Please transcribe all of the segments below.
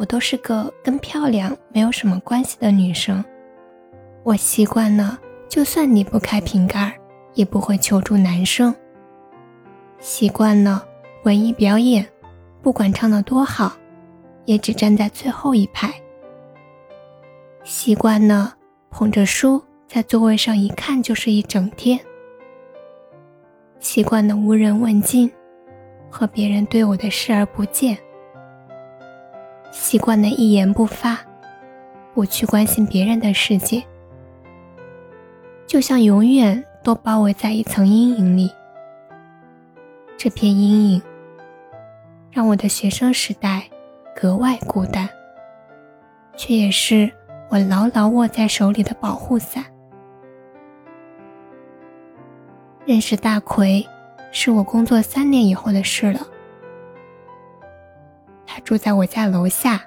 我都是个跟漂亮没有什么关系的女生，我习惯了，就算离不开瓶盖，也不会求助男生。习惯了文艺表演，不管唱得多好，也只站在最后一排。习惯了捧着书在座位上一看就是一整天。习惯了无人问津，和别人对我的视而不见。习惯了一言不发，不去关心别人的世界，就像永远都包围在一层阴影里。这片阴影让我的学生时代格外孤单，却也是我牢牢握在手里的保护伞。认识大奎，是我工作三年以后的事了。住在我家楼下。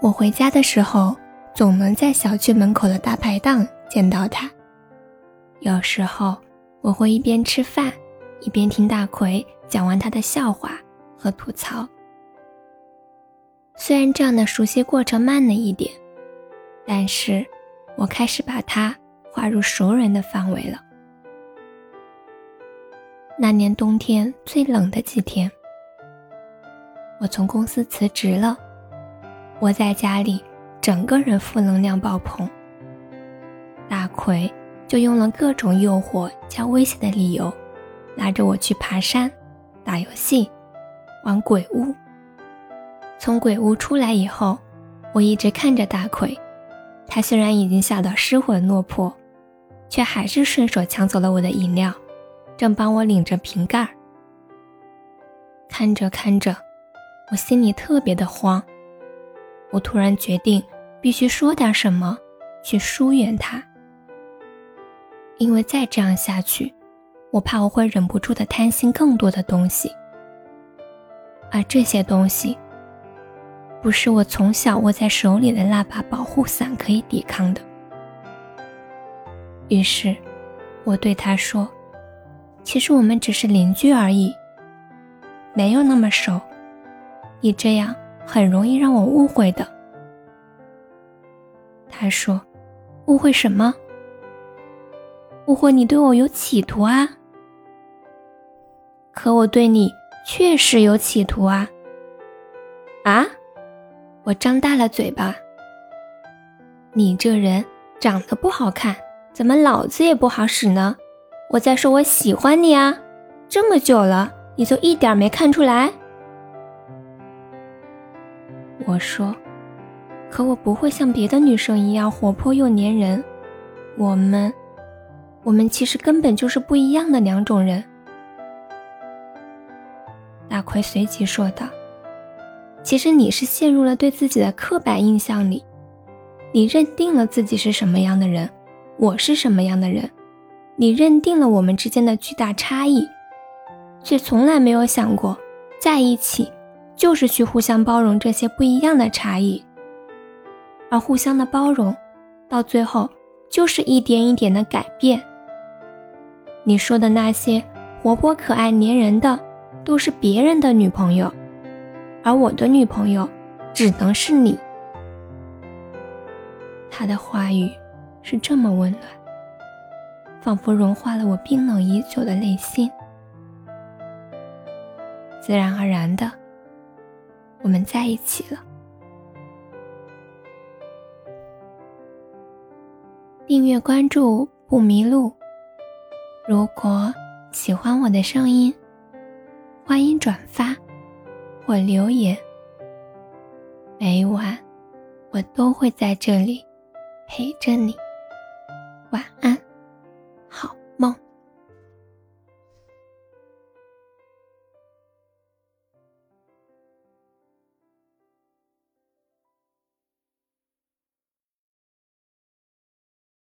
我回家的时候，总能在小区门口的大排档见到他。有时候，我会一边吃饭，一边听大奎讲完他的笑话和吐槽。虽然这样的熟悉过程慢了一点，但是我开始把他划入熟人的范围了。那年冬天最冷的几天。我从公司辞职了，窝在家里，整个人负能量爆棚。大奎就用了各种诱惑加威胁的理由，拉着我去爬山、打游戏、玩鬼屋。从鬼屋出来以后，我一直看着大奎，他虽然已经吓得失魂落魄，却还是顺手抢走了我的饮料，正帮我领着瓶盖。看着看着。我心里特别的慌，我突然决定必须说点什么去疏远他，因为再这样下去，我怕我会忍不住的贪心更多的东西，而这些东西不是我从小握在手里的那把保护伞可以抵抗的。于是，我对他说：“其实我们只是邻居而已，没有那么熟。”你这样很容易让我误会的。他说：“误会什么？误会你对我有企图啊？可我对你确实有企图啊！啊！”我张大了嘴巴。你这人长得不好看，怎么脑子也不好使呢？我在说我喜欢你啊！这么久了，你就一点没看出来？我说：“可我不会像别的女生一样活泼又粘人，我们，我们其实根本就是不一样的两种人。”大奎随即说道：“其实你是陷入了对自己的刻板印象里，你认定了自己是什么样的人，我是什么样的人，你认定了我们之间的巨大差异，却从来没有想过在一起。”就是去互相包容这些不一样的差异，而互相的包容，到最后就是一点一点的改变。你说的那些活泼可爱粘人的，都是别人的女朋友，而我的女朋友只能是你。他的话语是这么温暖，仿佛融化了我冰冷已久的内心，自然而然的。我们在一起了。订阅关注不迷路。如果喜欢我的声音，欢迎转发或留言。每晚我都会在这里陪着你。晚安，